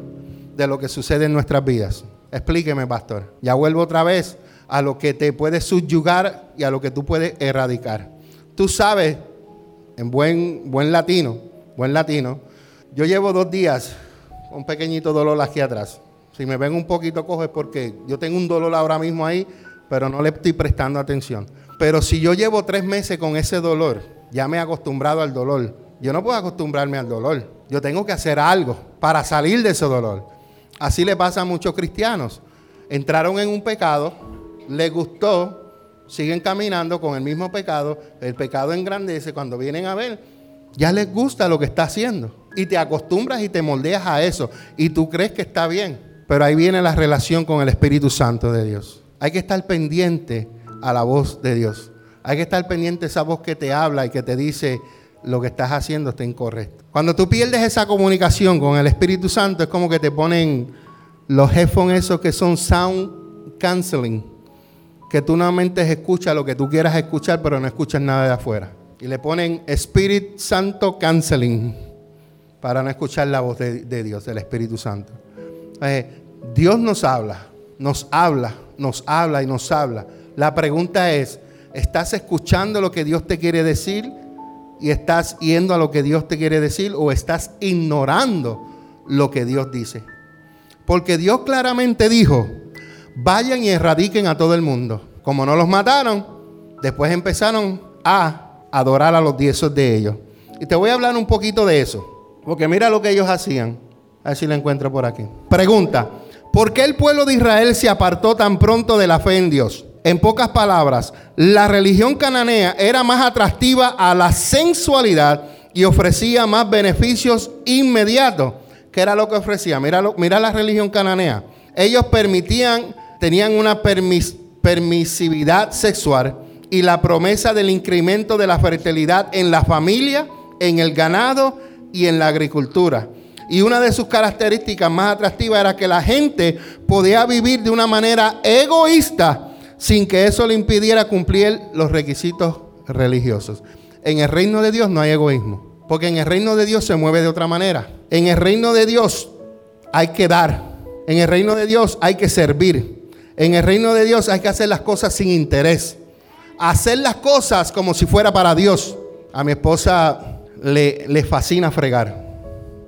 de lo que sucede en nuestras vidas. Explíqueme, pastor. Ya vuelvo otra vez a lo que te puede subyugar y a lo que tú puedes erradicar. Tú sabes, en buen, buen latino, buen latino, yo llevo dos días con un pequeñito dolor aquí atrás. Si me ven un poquito cojo es porque yo tengo un dolor ahora mismo ahí, pero no le estoy prestando atención. Pero si yo llevo tres meses con ese dolor, ya me he acostumbrado al dolor, yo no puedo acostumbrarme al dolor. Yo tengo que hacer algo para salir de ese dolor. Así le pasa a muchos cristianos. Entraron en un pecado, les gustó, siguen caminando con el mismo pecado, el pecado engrandece, cuando vienen a ver, ya les gusta lo que está haciendo. Y te acostumbras y te moldeas a eso. Y tú crees que está bien. Pero ahí viene la relación con el Espíritu Santo de Dios. Hay que estar pendiente a la voz de Dios. Hay que estar pendiente a esa voz que te habla y que te dice lo que estás haciendo está incorrecto. Cuando tú pierdes esa comunicación con el Espíritu Santo, es como que te ponen los headphones esos que son sound canceling, que tú normalmente escuchas lo que tú quieras escuchar, pero no escuchas nada de afuera. Y le ponen Spirit Santo canceling para no escuchar la voz de, Dios, del Espíritu Santo. Eh, Dios nos habla, nos habla, nos habla y nos habla. La pregunta es, ¿estás escuchando lo que Dios te quiere decir? y estás yendo a lo que Dios te quiere decir o estás ignorando lo que Dios dice. Porque Dios claramente dijo, vayan y erradiquen a todo el mundo. Como no los mataron, después empezaron a adorar a los dioses de ellos. Y te voy a hablar un poquito de eso. Porque mira lo que ellos hacían. A ver si la encuentro por aquí. Pregunta, ¿por qué el pueblo de Israel se apartó tan pronto de la fe en Dios? En pocas palabras, la religión cananea era más atractiva a la sensualidad y ofrecía más beneficios inmediatos. ¿Qué era lo que ofrecía? Mira, mira la religión cananea. Ellos permitían, tenían una permisividad sexual y la promesa del incremento de la fertilidad en la familia, en el ganado y en la agricultura. Y una de sus características más atractivas era que la gente podía vivir de una manera egoísta sin que eso le impidiera cumplir los requisitos religiosos. En el reino de Dios no hay egoísmo, porque en el reino de Dios se mueve de otra manera. En el reino de Dios hay que dar, en el reino de Dios hay que servir, en el reino de Dios hay que hacer las cosas sin interés, hacer las cosas como si fuera para Dios. A mi esposa le, le fascina fregar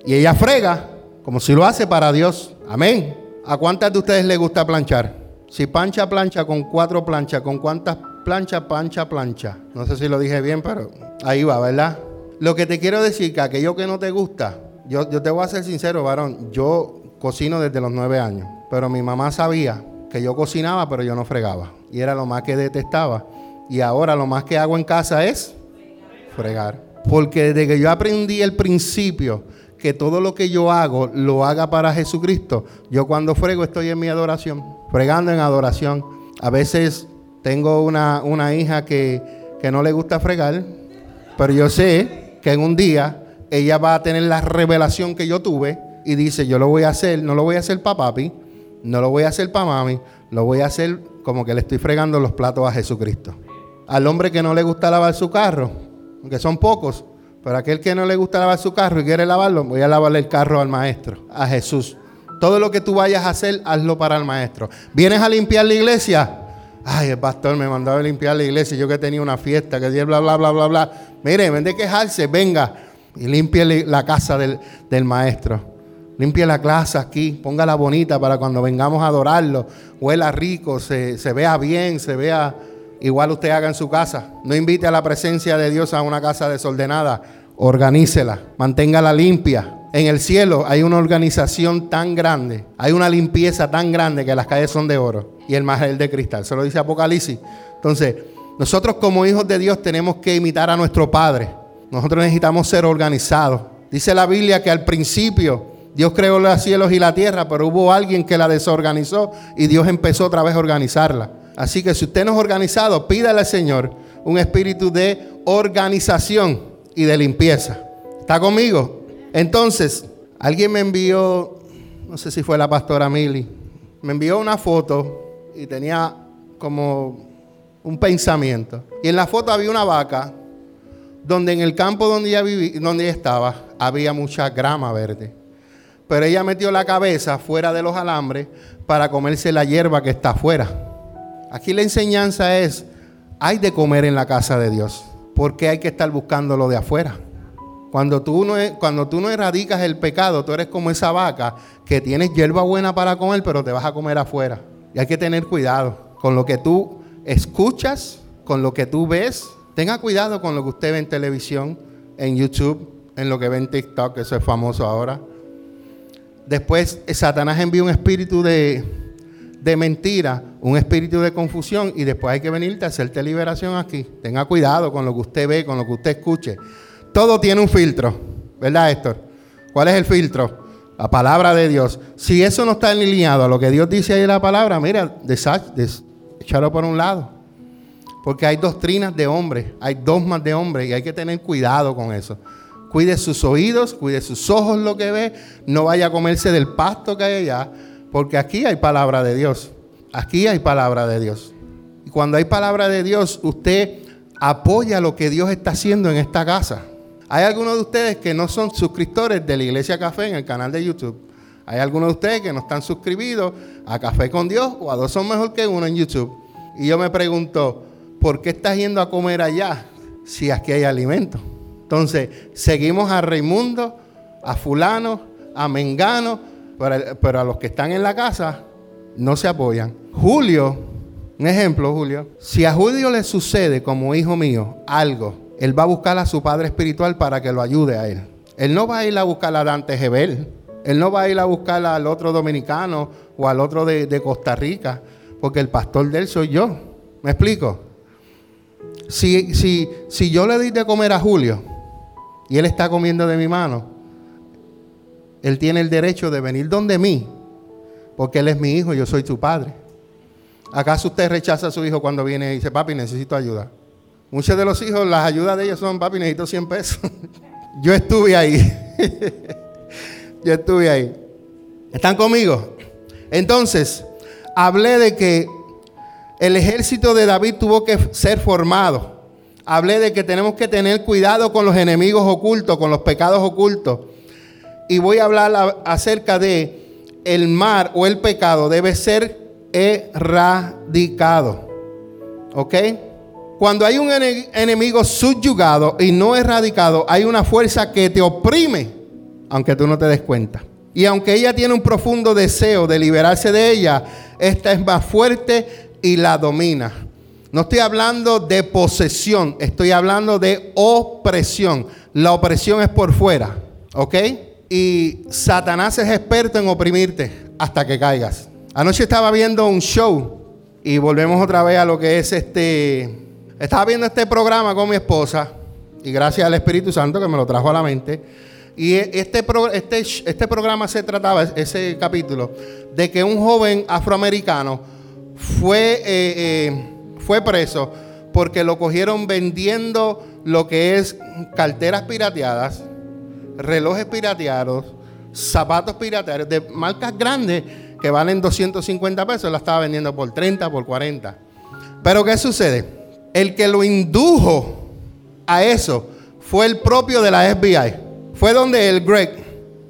y ella frega como si lo hace para Dios. Amén. ¿A cuántas de ustedes les gusta planchar? Si pancha plancha con cuatro planchas, ¿con cuántas planchas pancha plancha? No sé si lo dije bien, pero ahí va, ¿verdad? Lo que te quiero decir que aquello que no te gusta, yo, yo te voy a ser sincero, varón, yo cocino desde los nueve años, pero mi mamá sabía que yo cocinaba, pero yo no fregaba. Y era lo más que detestaba. Y ahora lo más que hago en casa es fregar. Porque desde que yo aprendí el principio que todo lo que yo hago lo haga para Jesucristo, yo cuando frego estoy en mi adoración, fregando en adoración. A veces tengo una, una hija que, que no le gusta fregar, pero yo sé que en un día ella va a tener la revelación que yo tuve y dice, yo lo voy a hacer, no lo voy a hacer para papi, no lo voy a hacer para mami, lo voy a hacer como que le estoy fregando los platos a Jesucristo. Al hombre que no le gusta lavar su carro, aunque son pocos, pero aquel que no le gusta lavar su carro y quiere lavarlo, voy a lavarle el carro al maestro, a Jesús. Todo lo que tú vayas a hacer, hazlo para el maestro. ¿Vienes a limpiar la iglesia? Ay, el pastor me mandaba a limpiar la iglesia. Yo que tenía una fiesta, que bla, bla, bla, bla, bla. Mire, en vez de quejarse, venga y limpie la casa del, maestro. Limpie la clase aquí, póngala bonita para cuando vengamos a adorarlo. Huela rico, se, se vea bien, se vea igual usted haga en su casa. No invite a la presencia de Dios a una casa desordenada. Organícela, manténgala limpia. En el cielo hay una organización tan grande, hay una limpieza tan grande que las calles son de oro y el mar es de cristal. Se lo dice Apocalipsis. Entonces, nosotros como hijos de Dios tenemos que imitar a nuestro Padre. Nosotros necesitamos ser organizados. Dice la Biblia que al principio Dios creó los cielos y la tierra, pero hubo alguien que la desorganizó y Dios empezó otra vez a organizarla. Así que si usted no es organizado, pídale al Señor un espíritu de organización y de limpieza. ¿Está conmigo? Entonces, alguien me envió, no sé si fue la pastora Mili, me envió una foto y tenía como un pensamiento. Y en la foto había una vaca donde en el campo donde ella, vivía, donde ella estaba había mucha grama verde. Pero ella metió la cabeza fuera de los alambres para comerse la hierba que está afuera. Aquí la enseñanza es, hay de comer en la casa de Dios, porque hay que estar buscando lo de afuera. Cuando tú, no, cuando tú no erradicas el pecado, tú eres como esa vaca que tienes hierba buena para comer, pero te vas a comer afuera. Y hay que tener cuidado con lo que tú escuchas, con lo que tú ves. Tenga cuidado con lo que usted ve en televisión, en YouTube. en lo que ven TikTok, eso es famoso ahora. Después Satanás envía un espíritu de, de mentira, un espíritu de confusión y después hay que venirte a hacerte liberación aquí. Tenga cuidado con lo que usted ve, con lo que usted escuche. Todo tiene un filtro, ¿verdad, Héctor? ¿Cuál es el filtro? La palabra de Dios. Si eso no está alineado a lo que Dios dice ahí en la palabra, mira, echarlo por un lado. Porque hay doctrinas de hombres, hay dogmas de hombres y hay que tener cuidado con eso. Cuide sus oídos, cuide sus ojos lo que ve, no vaya a comerse del pasto que hay allá porque aquí hay palabra de Dios. Aquí hay palabra de Dios. Y cuando hay palabra de Dios, usted apoya lo que Dios está haciendo en esta casa. Hay algunos de ustedes que no son suscriptores de la Iglesia Café en el canal de YouTube. Hay algunos de ustedes que no están suscribidos a Café con Dios o a Dos Son Mejor que Uno en YouTube. Y yo me pregunto, ¿por qué estás yendo a comer allá si aquí hay alimento? Entonces, seguimos a Raimundo, a fulano, a Mengano, pero, a los que están en la casa no se apoyan. Julio, un ejemplo, Julio, si a Julio le sucede como hijo mío algo, él va a buscar a su padre espiritual para que lo ayude a él. Él no va a ir a buscar a Dante Gebel. Él no va a ir a buscar al otro dominicano o al otro de, de Costa Rica, porque el pastor de él soy yo. ¿Me explico? Si, si, si yo le di de comer a Julio y él está comiendo de mi mano, él tiene el derecho de venir donde mí, porque Él es mi hijo, yo soy su padre. ¿Acaso usted rechaza a su hijo cuando viene y dice, papi, necesito ayuda? Muchos de los hijos, las ayudas de ellos son, papi, necesito 100 pesos. (laughs) yo estuve ahí. (laughs) yo estuve ahí. ¿Están conmigo? Entonces, hablé de que el ejército de David tuvo que ser formado. Hablé de que tenemos que tener cuidado con los enemigos ocultos, con los pecados ocultos y voy a hablar acerca de el mar o el pecado debe ser erradicado. ¿Ok? Cuando hay un enemigo subyugado y no erradicado, hay una fuerza que te oprime, aunque tú no te des cuenta. Y aunque ella tiene un profundo deseo de liberarse de ella, esta es más fuerte y la domina. No estoy hablando de posesión, estoy hablando de opresión. La opresión es por fuera, ¿ok? Y Satanás es experto en oprimirte hasta que caigas. Anoche estaba viendo un show y volvemos otra vez a lo que es este... Estaba viendo este programa con mi esposa y gracias al Espíritu Santo que me lo trajo a la mente. Y este, este, este programa se trataba, ese capítulo, de que un joven afroamericano fue, eh, eh, fue preso porque lo cogieron vendiendo lo que es carteras pirateadas relojes pirateados, zapatos pirateados de marcas grandes que valen 250 pesos, la estaba vendiendo por 30, por 40. Pero ¿qué sucede? El que lo indujo a eso fue el propio de la FBI. Fue donde el Greg,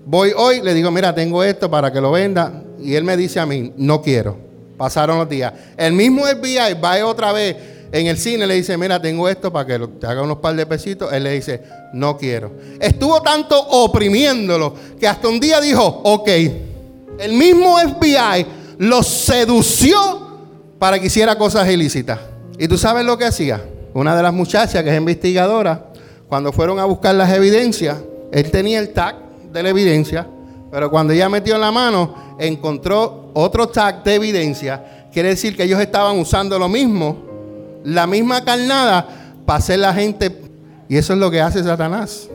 voy hoy, le digo, mira, tengo esto para que lo venda. Y él me dice a mí, no quiero. Pasaron los días. El mismo FBI va otra vez en el cine le dice, mira, tengo esto para que te haga unos par de pesitos. Él le dice, no quiero. Estuvo tanto oprimiéndolo que hasta un día dijo, ok. El mismo FBI lo sedució para que hiciera cosas ilícitas. ¿Y tú sabes lo que hacía? Una de las muchachas que es investigadora, cuando fueron a buscar las evidencias, él tenía el tag de la evidencia, pero cuando ella metió la mano, encontró otro tag de evidencia. Quiere decir que ellos estaban usando lo mismo la misma carnada para hacer la gente. Y eso es lo que hace Satanás.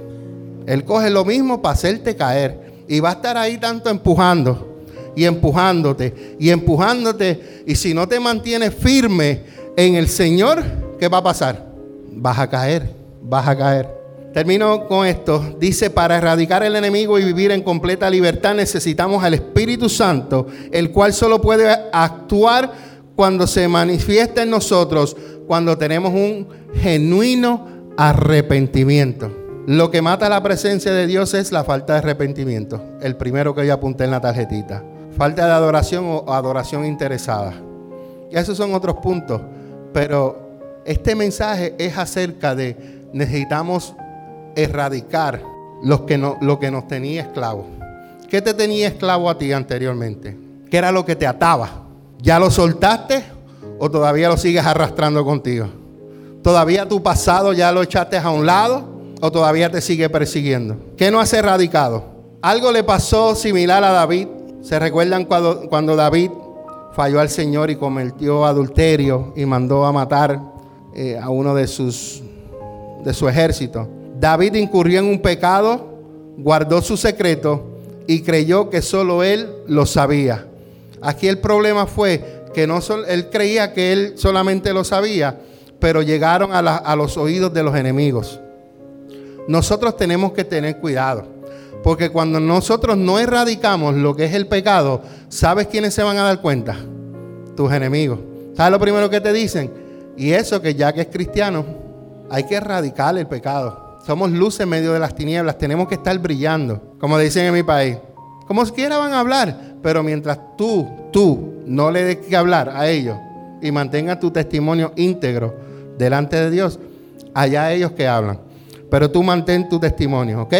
Él coge lo mismo para hacerte caer. Y va a estar ahí tanto empujando y empujándote y empujándote. Y si no te mantienes firme en el Señor, ¿qué va a pasar? Vas a caer, vas a caer. Termino con esto. Dice, para erradicar el enemigo y vivir en completa libertad necesitamos al Espíritu Santo, el cual solo puede actuar cuando se manifiesta en nosotros cuando tenemos un genuino arrepentimiento. Lo que mata la presencia de Dios es la falta de arrepentimiento. El primero que yo apunté en la tarjetita. Falta de adoración o adoración interesada. Y esos son otros puntos. Pero este mensaje es acerca de necesitamos erradicar que, no, lo que nos tenía esclavos. ¿Qué te tenía esclavo a ti anteriormente? ¿Qué era lo que te ataba? ¿Ya lo soltaste o todavía lo sigues arrastrando contigo? ¿Todavía tu pasado ya lo echaste a un lado o todavía te sigue persiguiendo? ¿Qué no has erradicado? Algo le pasó similar a David. ¿Se recuerdan cuando, cuando David falló al Señor y cometió adulterio y mandó a matar eh, a uno de sus de su ejército? David incurrió en un pecado, guardó su secreto y creyó que solo él lo sabía. Aquí el problema fue que él creía que él solamente lo sabía, pero llegaron a, a los oídos de los enemigos. Nosotros tenemos que tener cuidado, porque cuando nosotros no erradicamos lo que es el pecado, ¿sabes quiénes se van a dar cuenta? Tus enemigos. ¿Sabes lo primero que te dicen? Y eso que ya que es cristiano, hay que erradicar el pecado. Somos luz en medio de las tinieblas. Tenemos que estar brillando. Como dicen en mi país. Como quiera van a hablar. Pero mientras tú, tú, no le des que hablar a ellos y mantengas tu testimonio íntegro delante de Dios, allá ellos que hablan. Pero tú mantén tu testimonio, ¿ok?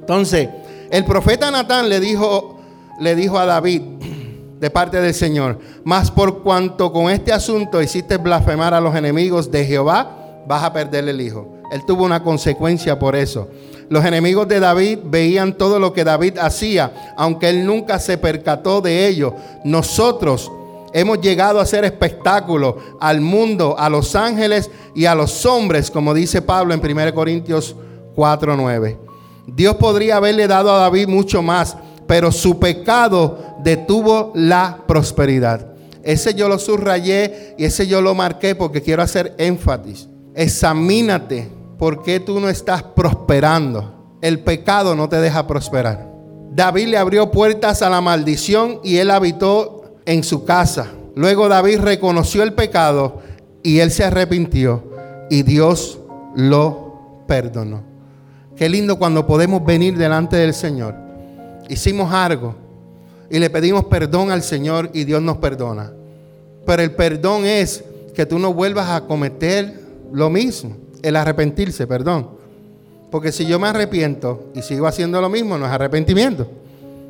Entonces, el profeta Natán le dijo, le dijo a David (clears throat) de parte del Señor, mas por cuanto con este asunto hiciste blasfemar a los enemigos de Jehová, vas a perder el hijo. Él tuvo una consecuencia por eso. Los enemigos de David veían todo lo que David hacía, aunque él nunca se percató de ello. Nosotros hemos llegado a hacer espectáculo al mundo, a los ángeles y a los hombres, como dice Pablo en 1 Corintios 4:9. Dios podría haberle dado a David mucho más, pero su pecado detuvo la prosperidad. Ese yo lo subrayé y ese yo lo marqué porque quiero hacer énfasis. Examínate por qué tú no estás prosperando. El pecado no te deja prosperar. David le abrió puertas a la maldición y él habitó en su casa. Luego David reconoció el pecado y él se arrepintió y Dios lo perdonó. Qué lindo cuando podemos venir delante del Señor. Hicimos algo y le pedimos perdón al Señor y Dios nos perdona. Pero el perdón es que tú no vuelvas a cometer lo mismo, el arrepentirse, perdón. Porque si yo me arrepiento y sigo haciendo lo mismo, no es arrepentimiento.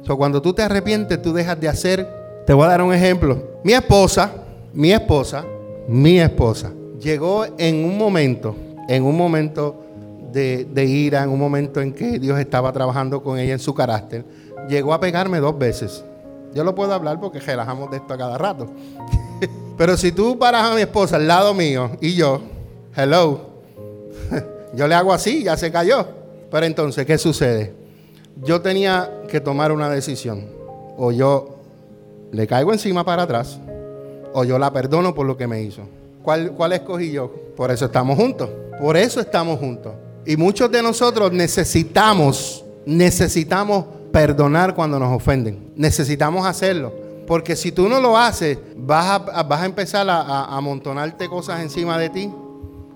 So, cuando tú te arrepientes, tú dejas de hacer. Te voy a dar un ejemplo. Mi esposa, mi esposa, mi esposa, llegó en un momento, en un momento de, de ira, en un momento en que Dios estaba trabajando con ella en su carácter, llegó a pegarme dos veces. Yo lo puedo hablar porque relajamos de esto a cada rato. (laughs) Pero si tú paras a mi esposa al lado mío y yo, Hello. Yo le hago así, ya se cayó. Pero entonces, ¿qué sucede? Yo tenía que tomar una decisión. O yo le caigo encima para atrás, o yo la perdono por lo que me hizo. ¿Cuál, ¿Cuál escogí yo? Por eso estamos juntos. Por eso estamos juntos. Y muchos de nosotros necesitamos, necesitamos perdonar cuando nos ofenden. Necesitamos hacerlo. Porque si tú no lo haces, vas a, vas a empezar a, amontonarte cosas encima de ti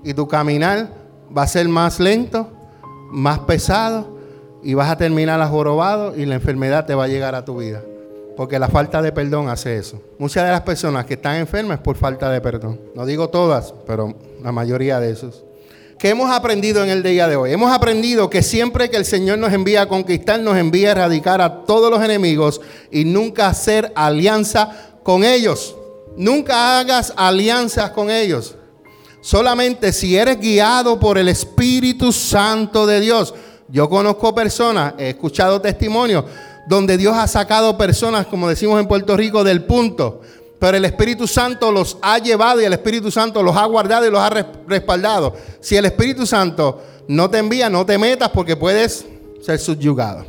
y tu caminar va a ser más lento, más pesado y vas a terminar jorobado y la enfermedad te va a llegar a tu vida. Porque la falta de perdón hace eso. Muchas de las personas que están enfermas es por falta de perdón. No digo todas, pero la mayoría de esos. ¿Qué hemos aprendido en el día de hoy? Hemos aprendido que siempre que el Señor nos envía a conquistar, nos envía a erradicar a todos los enemigos y nunca hacer alianza con ellos. Nunca hagas alianzas con ellos. Solamente si eres guiado por el Espíritu Santo de Dios. Yo conozco personas, he escuchado testimonios donde Dios ha sacado personas, como decimos en Puerto Rico, del punto. Pero el Espíritu Santo los ha llevado y el Espíritu Santo los ha guardado y los ha respaldado. Si el Espíritu Santo no te envía, no te metas porque puedes ser subyugado.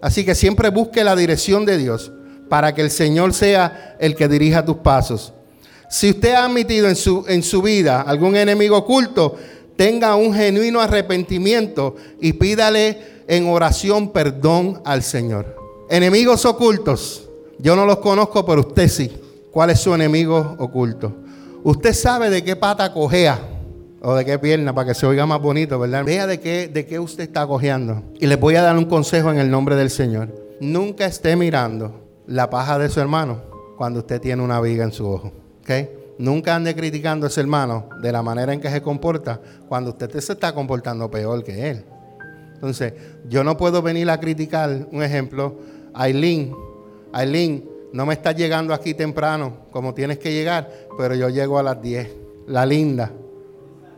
Así que siempre busque la dirección de Dios para que el Señor sea el que dirija tus pasos. Si usted ha admitido en su, en su vida algún enemigo oculto, tenga un genuino arrepentimiento y pídale en oración perdón al Señor. Enemigos ocultos, yo no los conozco, pero usted sí. ¿Cuál es su enemigo oculto? Usted sabe de qué pata cojea o de qué pierna para que se oiga más bonito, ¿verdad? Vea de qué, de qué usted está cojeando. Y les voy a dar un consejo en el nombre del Señor. Nunca esté mirando la paja de su hermano cuando usted tiene una viga en su ojo. Nunca ande criticando a ese hermano de la manera en que se comporta cuando usted se está comportando peor que él. Entonces, yo no puedo venir a criticar, un ejemplo, Aileen. Aileen, no me estás llegando aquí temprano como tienes que llegar, pero yo llego a las 10. La linda.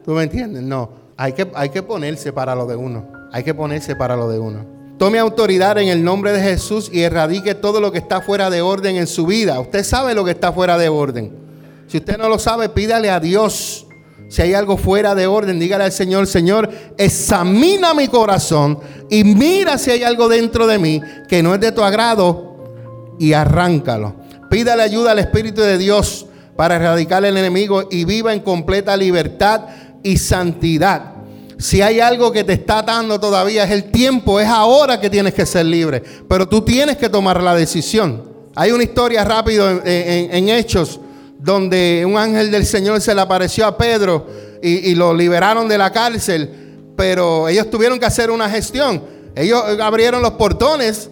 ¿Tú me entiendes? No. Hay que, hay que ponerse para lo de uno. Hay que ponerse para lo de uno. Tome autoridad en el nombre de Jesús y erradique todo lo que está fuera de orden en su vida. Usted sabe lo que está fuera de orden. Si usted no lo sabe, pídale a Dios. Si hay algo fuera de orden, dígale al Señor, Señor, examina mi corazón y mira si hay algo dentro de mí que no es de tu agrado y arráncalo. Pídale ayuda al Espíritu de Dios para erradicar el enemigo y viva en completa libertad y santidad. Si hay algo que te está atando todavía es el tiempo, es ahora que tienes que ser libre, pero tú tienes que tomar la decisión. Hay una historia rápido en, Hechos donde un ángel del Señor se le apareció a Pedro y, lo liberaron de la cárcel, pero ellos tuvieron que hacer una gestión. Ellos abrieron los portones,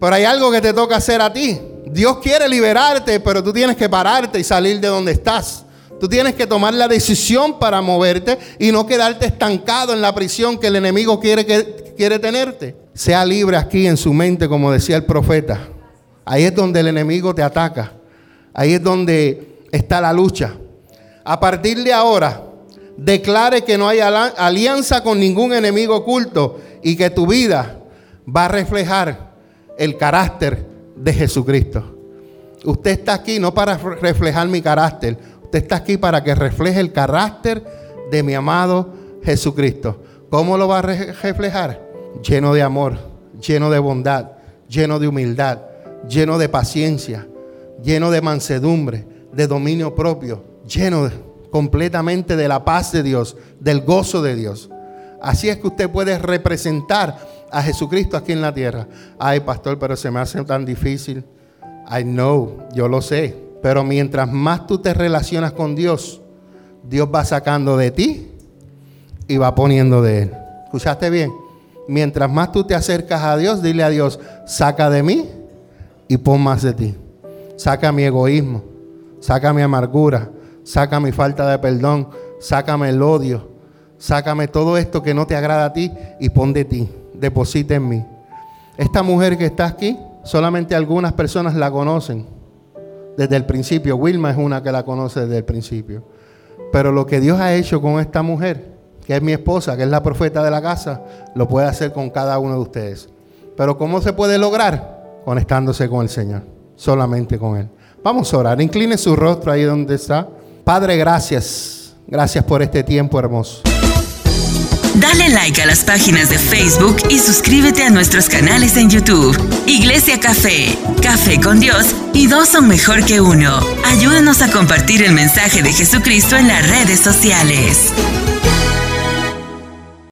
pero hay algo que te toca hacer a ti. Dios quiere liberarte, pero tú tienes que pararte y salir de donde estás. Tú tienes que tomar la decisión para moverte y no quedarte estancado en la prisión que el enemigo quiere, que, quiere tenerte. Sea libre aquí en su mente, como decía el profeta. Ahí es donde el enemigo te ataca. Ahí es donde está la lucha. A partir de ahora, declare que no hay alianza con ningún enemigo oculto y que tu vida va a reflejar el carácter de Jesucristo. Usted está aquí no para reflejar mi carácter, usted está aquí para que refleje el carácter de mi amado Jesucristo. ¿Cómo lo va a reflejar? Lleno de amor, lleno de bondad, lleno de humildad, lleno de paciencia, lleno de mansedumbre, de dominio propio, lleno completamente de la paz de Dios, del gozo de Dios. Así es que usted puede representar a Jesucristo aquí en la tierra. Ay, pastor, pero se me hace tan difícil. I know, yo lo sé. Pero mientras más tú te relacionas con Dios, Dios va sacando de ti y va poniendo de Él. ¿Escuchaste bien? Mientras más tú te acercas a Dios, dile a Dios, saca de mí y pon más de ti. Saca mi egoísmo, saca mi amargura, saca mi falta de perdón, sácame el odio, sácame todo esto que no te agrada a ti y pon de ti deposita en mí. Esta mujer que está aquí, solamente algunas personas la conocen desde el principio. Wilma es una que la conoce desde el principio. Pero lo que Dios ha hecho con esta mujer, que es mi esposa, que es la profeta de la casa, lo puede hacer con cada uno de ustedes. Pero ¿cómo se puede lograr? Conectándose con el Señor, solamente con Él. Vamos a orar, incline su rostro ahí donde está. Padre, gracias. Gracias por este tiempo hermoso. Dale like a las páginas de Facebook y suscríbete a nuestros canales en YouTube. Iglesia Café, Café con Dios y dos son mejor que uno. Ayúdanos a compartir el mensaje de Jesucristo en las redes sociales.